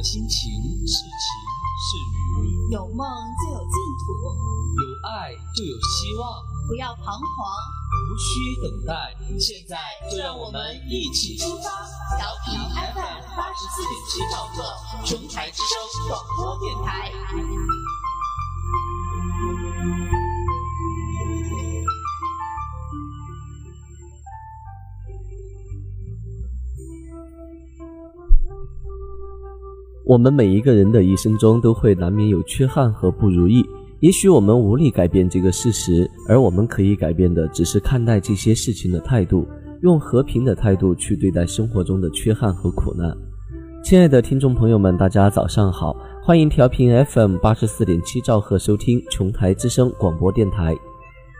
的心情是晴是雨，有梦就有净土，有爱就有希望，不要彷徨，无需等待。现在就让我们一起出发，调频 FM 八十四点七兆赫，琼台之声广播电台。我们每一个人的一生中都会难免有缺憾和不如意，也许我们无力改变这个事实，而我们可以改变的只是看待这些事情的态度，用和平的态度去对待生活中的缺憾和苦难。亲爱的听众朋友们，大家早上好，欢迎调频 FM 八十四点七兆赫收听琼台之声广播电台，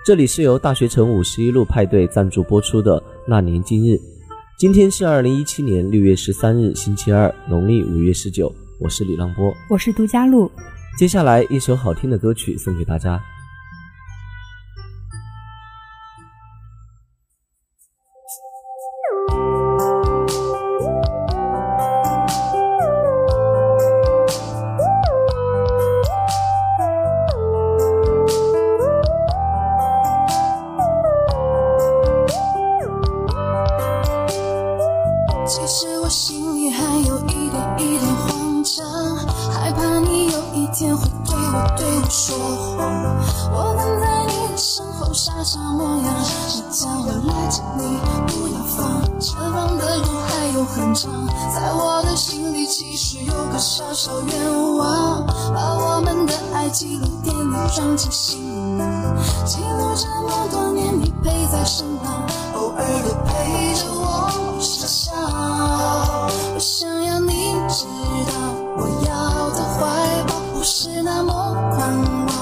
这里是由大学城五十一路派对赞助播出的那年今日。今天是二零一七年六月十三日，星期二，农历五月十九。我是李浪波，我是杜佳璐。接下来一首好听的歌曲送给大家。清醒你记录这么多年，你陪在身旁，偶尔也陪着我傻笑。我想要你知道，我要的怀抱不是那么宽广，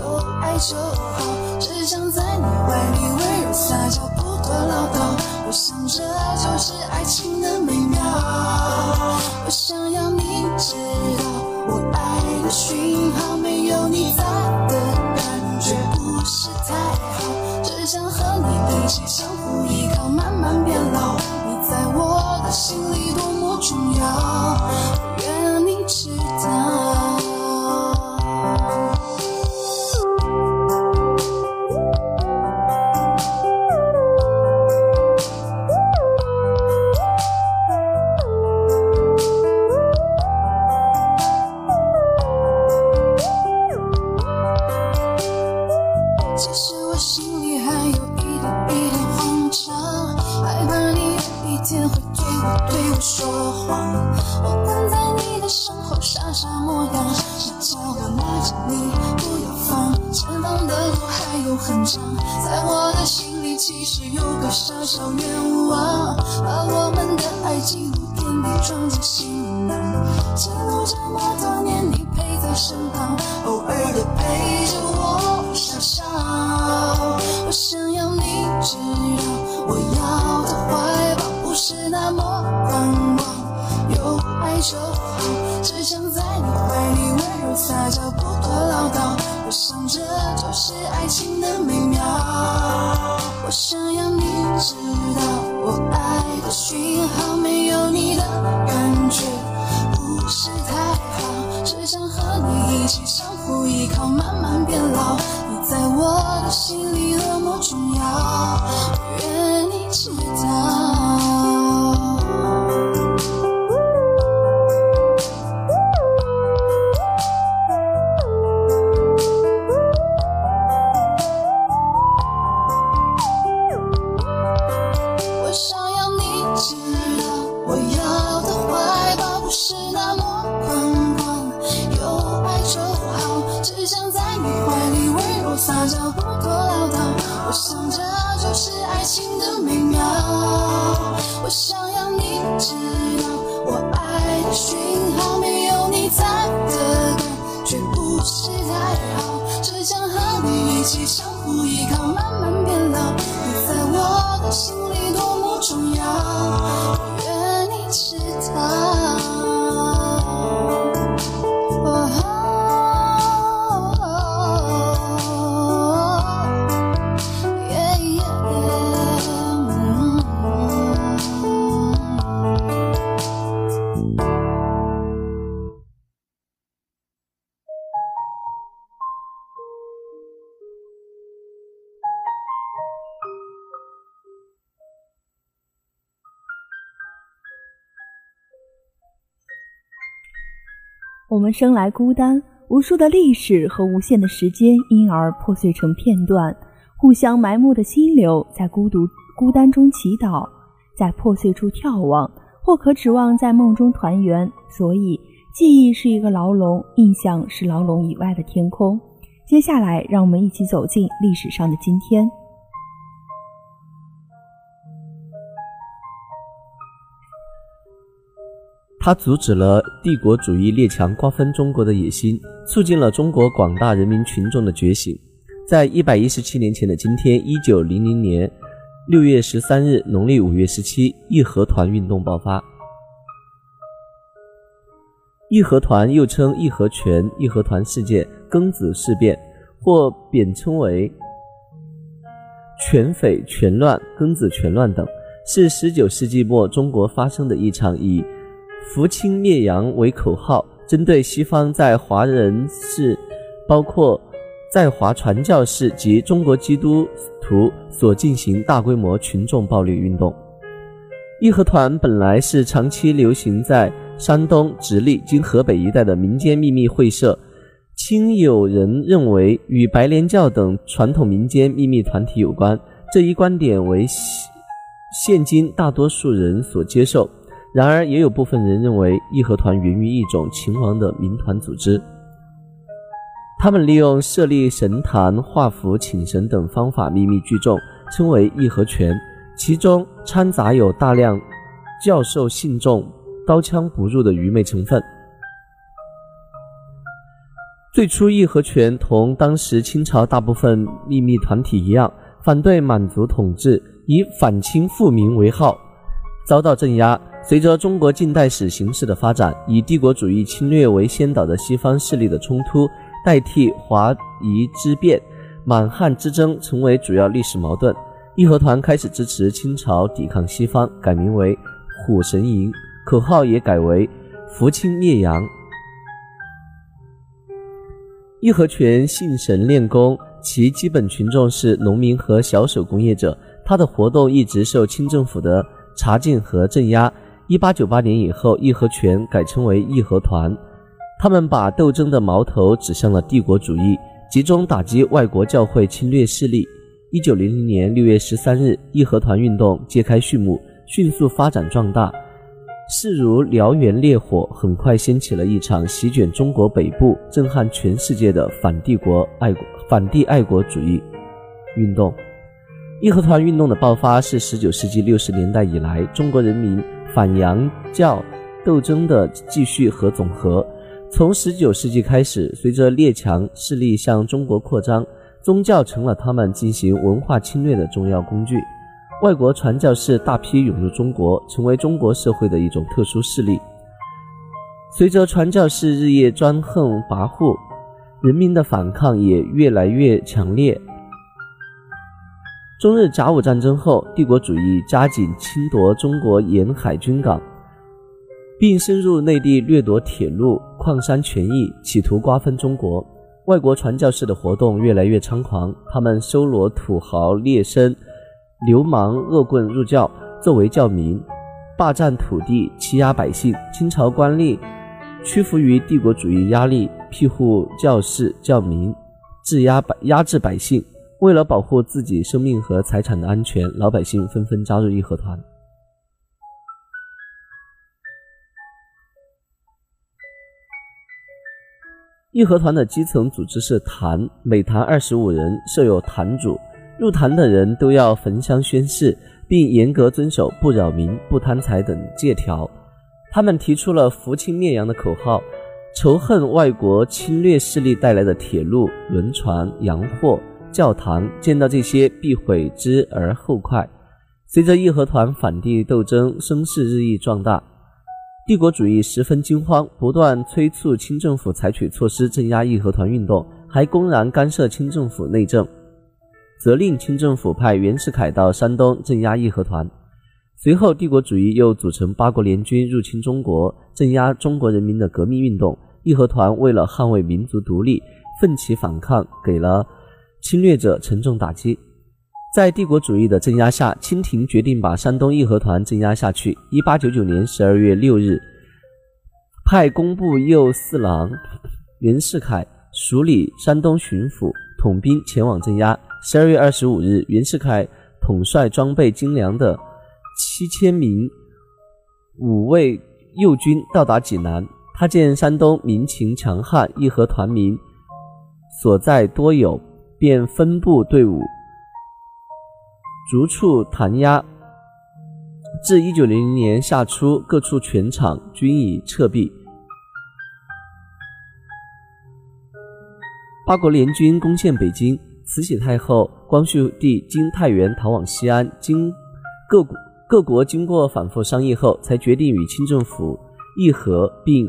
有爱就好，只想在你怀里温柔撒娇，不多唠叨。我想这就是爱情的美妙，我想要你知道，我爱的讯号没有你在。太好只想和你一起相互依靠慢慢变老你在我的心里多么重要愿你知道身旁，偶尔的陪着我傻笑。我想要你知道，我要的怀抱不是那么宽广，有爱就好。只想在你怀里温柔撒娇，不多唠叨。我想这就是爱情的美妙。我想要你知道，我爱的讯号没有你的感觉不是太好。只想和你一起相互依靠，慢慢变老。你在我的心里多么重要，我愿意知道。我们生来孤单，无数的历史和无限的时间因而破碎成片段，互相埋没的心流在孤独孤单中祈祷，在破碎处眺望，或可指望在梦中团圆。所以，记忆是一个牢笼，印象是牢笼以外的天空。接下来，让我们一起走进历史上的今天。他阻止了帝国主义列强瓜分中国的野心，促进了中国广大人民群众的觉醒。在一百一十七年前的今天，一九零零年六月十三日，农历五月十七，义和团运动爆发。义和团又称义和拳、义和团事件、庚子事变，或贬称为拳匪拳乱、庚子拳乱等，是十九世纪末中国发生的一场以扶清灭洋为口号，针对西方在华人士，包括在华传教士及中国基督徒所进行大规模群众暴力运动。义和团本来是长期流行在山东、直隶今河北一带的民间秘密会社，亲有人认为与白莲教等传统民间秘密团体有关。这一观点为现今大多数人所接受。然而，也有部分人认为义和团源于一种秦王的民团组织。他们利用设立神坛、画符、请神等方法秘密聚众，称为义和拳，其中掺杂有大量教授信众、刀枪不入的愚昧成分。最初，义和拳同当时清朝大部分秘密团体一样，反对满族统治，以反清复明为号，遭到镇压。随着中国近代史形势的发展，以帝国主义侵略为先导的西方势力的冲突，代替华夷之变、满汉之争成为主要历史矛盾。义和团开始支持清朝抵抗西方，改名为虎神营，口号也改为扶清灭洋。义和拳信神练功，其基本群众是农民和小手工业者，他的活动一直受清政府的查禁和镇压。一八九八年以后，义和拳改称为义和团，他们把斗争的矛头指向了帝国主义，集中打击外国教会侵略势力。一九零零年六月十三日，义和团运动揭开序幕，迅速发展壮大，势如燎原烈火，很快掀起了一场席卷中国北部、震撼全世界的反帝国爱国、反帝爱国主义运动。义和团运动的爆发是十九世纪六十年代以来中国人民。反洋教斗争的继续和总和。从十九世纪开始，随着列强势力向中国扩张，宗教成了他们进行文化侵略的重要工具。外国传教士大批涌入中国，成为中国社会的一种特殊势力。随着传教士日夜专横跋扈，人民的反抗也越来越强烈。中日甲午战争后，帝国主义加紧侵夺中国沿海军港，并深入内地掠夺铁路、矿山权益，企图瓜分中国。外国传教士的活动越来越猖狂，他们收罗土豪劣绅、流氓恶棍入教，作为教民，霸占土地，欺压百姓。清朝官吏屈服于帝国主义压力，庇护教士、教民，质压百压制百姓。为了保护自己生命和财产的安全，老百姓纷纷加入义和团。义和团的基层组织是坛，每坛二十五人，设有坛主。入坛的人都要焚香宣誓，并严格遵守不扰民、不贪财等戒条。他们提出了扶清灭洋的口号，仇恨外国侵略势力带来的铁路、轮船、洋货。教堂见到这些必毁之而后快。随着义和团反帝斗争声势日益壮大，帝国主义十分惊慌，不断催促清政府采取措施镇压义和团运动，还公然干涉清政府内政，责令清政府派袁世凯到山东镇压义和团。随后，帝国主义又组成八国联军入侵中国，镇压中国人民的革命运动。义和团为了捍卫民族独立，奋起反抗，给了。侵略者沉重打击，在帝国主义的镇压下，清廷决定把山东义和团镇压下去。一八九九年十二月六日，派工部右侍郎袁世凯署理山东巡抚，统兵前往镇压。十二月二十五日，袁世凯统帅装备精良的七千名五卫右军到达济南。他见山东民情强悍，义和团民所在多有，便分部队伍逐处弹压。至一九零零年夏初，各处全场均已撤避。八国联军攻陷北京，慈禧太后、光绪帝经太原逃往西安。经各国各国经过反复商议后，才决定与清政府议和，并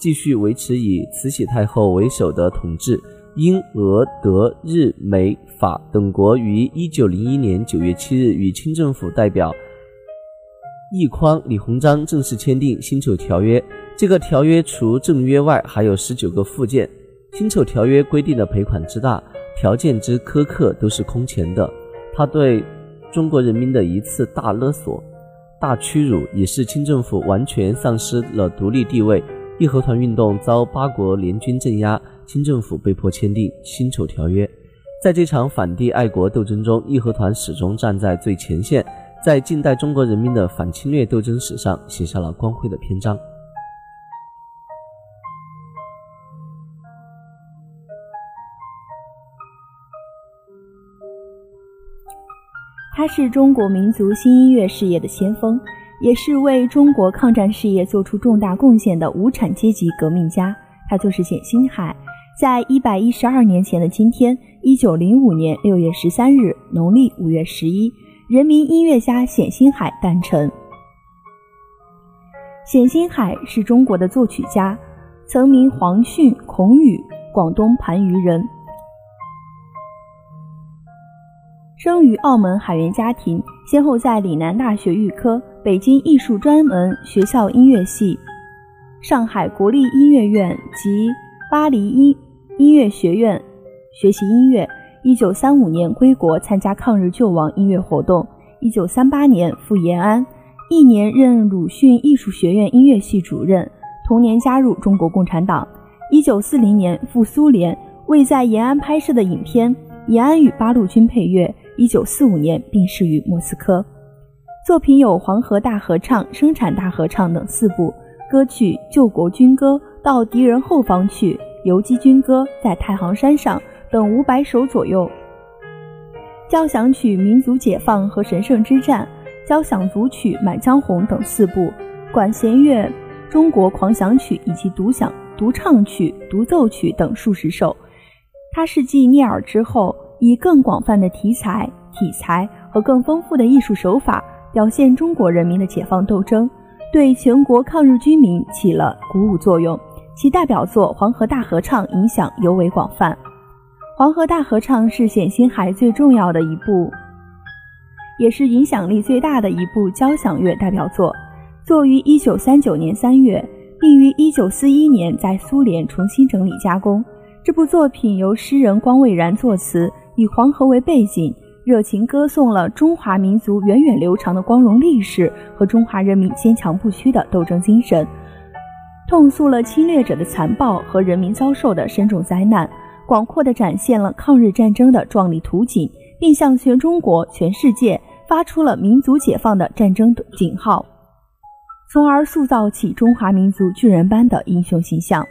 继续维持以慈禧太后为首的统治。英、俄、德、日、美、法等国于一九零一年九月七日与清政府代表。奕匡、李鸿章正式签订《辛丑条约》。这个条约除正约外，还有十九个附件。《辛丑条约》规定的赔款之大、条件之苛刻，都是空前的。他对中国人民的一次大勒索、大屈辱，也是清政府完全丧失了独立地位。义和团运动遭八国联军镇压，清政府被迫签订《辛丑条约》。在这场反帝爱国斗争中，义和团始终站在最前线。在近代中国人民的反侵略斗争史上写下了光辉的篇章。他是中国民族新音乐事业的先锋，也是为中国抗战事业做出重大贡献的无产阶级革命家。他就是冼星海。在一百一十二年前的今天，一九零五年六月十三日，农历五月十一。人民音乐家冼星海诞辰。冼星海是中国的作曲家，曾名黄训、孔宇，广东番禺人，生于澳门海员家庭，先后在岭南大学预科、北京艺术专门学校音乐系、上海国立音乐院及巴黎音音乐学院学习音乐。一九三五年归国参加抗日救亡音乐活动。一九三八年赴延安，一年任鲁迅艺术学院音乐系主任。同年加入中国共产党。一九四零年赴苏联，为在延安拍摄的影片《延安与八路军》配乐。一九四五年病逝于莫斯科。作品有《黄河大合唱》《生产大合唱》等四部歌曲，《救国军歌》《到敌人后方去》《游击军歌》《在太行山上》。等五百首左右，交响曲《民族解放》和《神圣之战》，交响组曲《满江红》等四部，管弦乐《中国狂想曲》以及独响、独唱曲、独奏曲等数十首。他是继聂耳之后，以更广泛的题材、体裁和更丰富的艺术手法，表现中国人民的解放斗争，对全国抗日军民起了鼓舞作用。其代表作《黄河大合唱》影响尤为广泛。《黄河大合唱》是冼星海最重要的一部，也是影响力最大的一部交响乐代表作。作于一九三九年三月，并于一九四一年在苏联重新整理加工。这部作品由诗人光蔚然作词，以黄河为背景，热情歌颂了中华民族源远流长的光荣历史和中华人民坚强不屈的斗争精神，痛诉了侵略者的残暴和人民遭受的深重灾难。广阔地展现了抗日战争的壮丽图景，并向全中国、全世界发出了民族解放的战争警号，从而塑造起中华民族巨人般的英雄形象。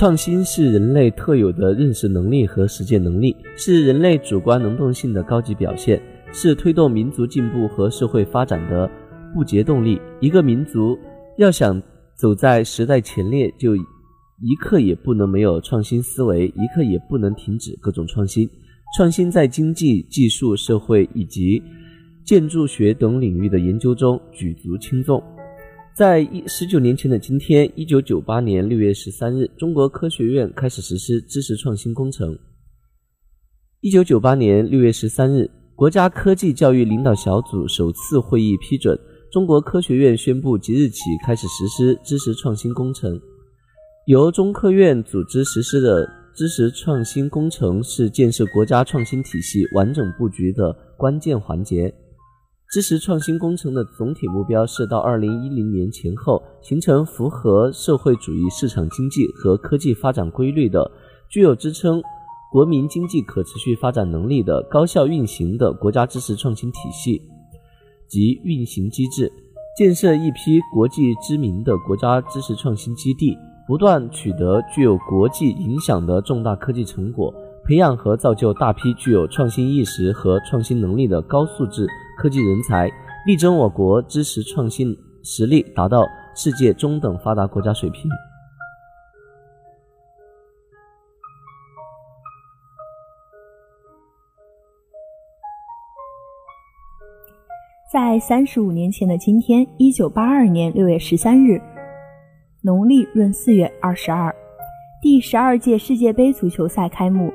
创新是人类特有的认识能力和实践能力，是人类主观能动性的高级表现。是推动民族进步和社会发展的不竭动力。一个民族要想走在时代前列，就一刻也不能没有创新思维，一刻也不能停止各种创新。创新在经济、技术、社会以及建筑学等领域的研究中举足轻重。在一十九年前的今天，一九九八年六月十三日，中国科学院开始实施知识创新工程。一九九八年六月十三日。国家科技教育领导小组首次会议批准，中国科学院宣布即日起开始实施知识创新工程。由中科院组织实施的知识创新工程是建设国家创新体系完整布局的关键环节。知识创新工程的总体目标是到二零一零年前后，形成符合社会主义市场经济和科技发展规律的、具有支撑国民经济可持续发展能力的、高效运行的国家知识创新体系及运行机制，建设一批国际知名的国家知识创新基地。不断取得具有国际影响的重大科技成果，培养和造就大批具有创新意识和创新能力的高素质科技人才，力争我国知识创新实力达到世界中等发达国家水平。在三十五年前的今天，一九八二年六月十三日。农历闰四月二十二，第十二届世界杯足球赛开幕。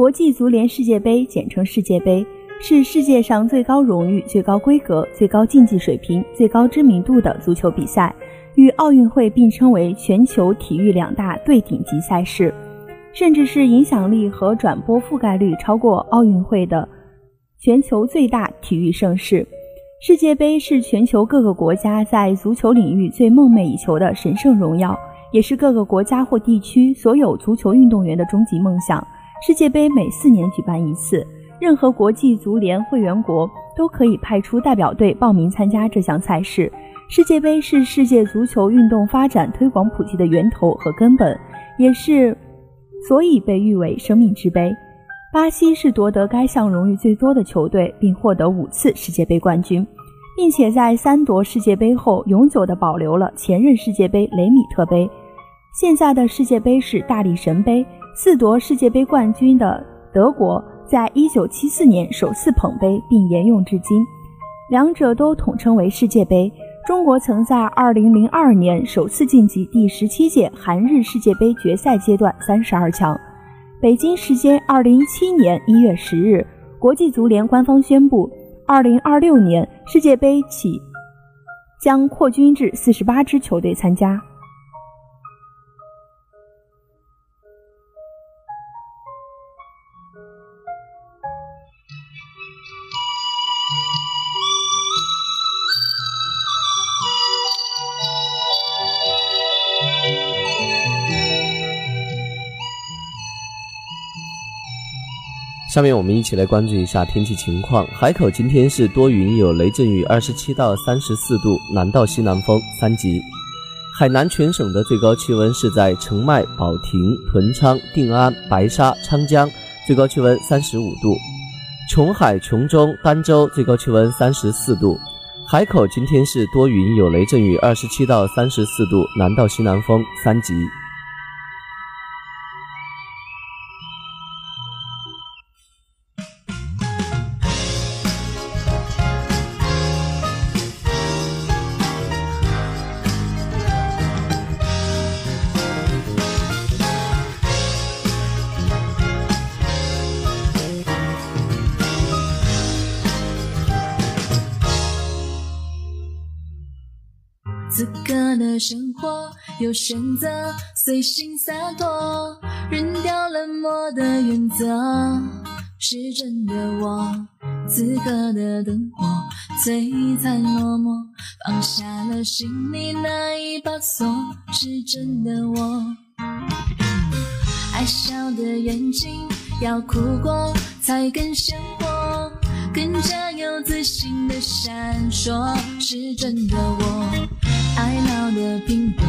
国际足联世界杯简称世界杯，是世界上最高荣誉、最高规格、最高竞技水平、最高知名度的足球比赛，与奥运会并称为全球体育两大最顶级赛事，甚至是影响力和转播覆盖率超过奥运会的全球最大体育盛事。世界杯是全球各个国家在足球领域最梦寐以求的神圣荣耀，也是各个国家或地区所有足球运动员的终极梦想。世界杯每四年举办一次，任何国际足联会员国都可以派出代表队报名参加这项赛事。世界杯是世界足球运动发展推广普及的源头和根本，也是所以被誉为生命之杯。巴西是夺得该项荣誉最多的球队，并获得五次世界杯冠军，并且在三夺世界杯后永久地保留了前任世界杯雷米特杯。现在的世界杯是大力神杯。四夺世界杯冠军的德国，在一九七四年首次捧杯，并沿用至今，两者都统称为世界杯。中国曾在二零零二年首次晋级第十七届韩日世界杯决赛阶段三十二强。北京时间二零一七年一月十日，国际足联官方宣布，二零二六年世界杯起将扩军至四十八支球队参加。下面我们一起来关注一下天气情况。海口今天是多云有雷阵雨，二十七到三十四度，南到西南风三级。海南全省的最高气温是在澄迈、保亭、屯昌、定安、白沙、昌江，最高气温三十五度；琼海、琼中、儋州最高气温三十四度。海口今天是多云有雷阵雨，二十七到三十四度，南到西南风三级。此刻的生活有选择，随性洒脱，扔掉冷漠的原则，是真的我。此刻的灯火璀璨落寞，放下了心里那一把锁，是真的我。爱笑的眼睛要哭过才更鲜活，更加有自信的闪烁，是真的我。爱闹的苹果，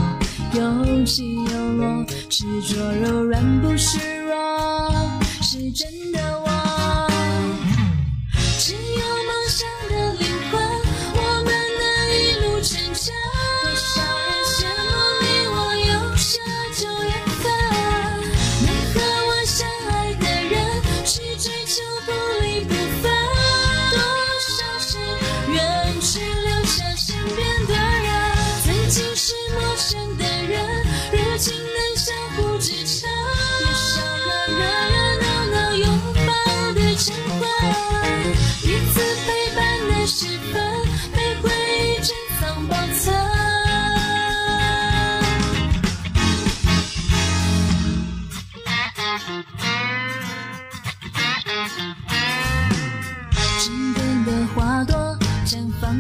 有起有落，执着柔软不示弱，是真的。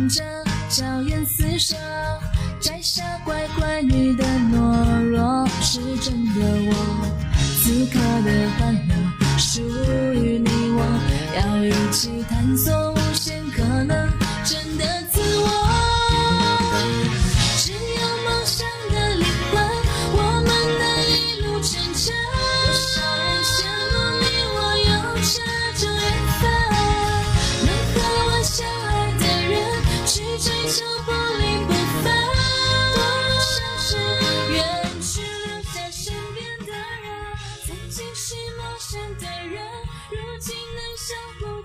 着娇艳厮守摘下乖乖女的懦弱是真的我。此刻的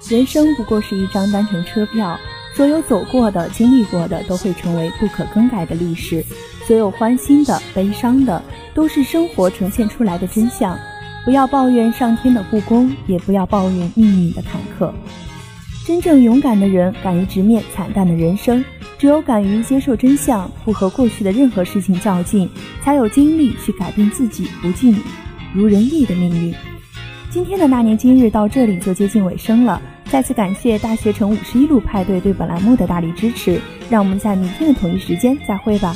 人生不过是一张单程车票，所有走过的、经历过的，都会成为不可更改的历史。所有欢欣的、悲伤的，都是生活呈现出来的真相。不要抱怨上天的不公，也不要抱怨命运的坎坷。真正勇敢的人，敢于直面惨淡的人生。只有敢于接受真相，不和过去的任何事情较劲，才有精力去改变自己不尽如人意的命运。今天的那年今日到这里就接近尾声了，再次感谢大学城五十一路派对对本栏目的大力支持，让我们在明天的同一时间再会吧。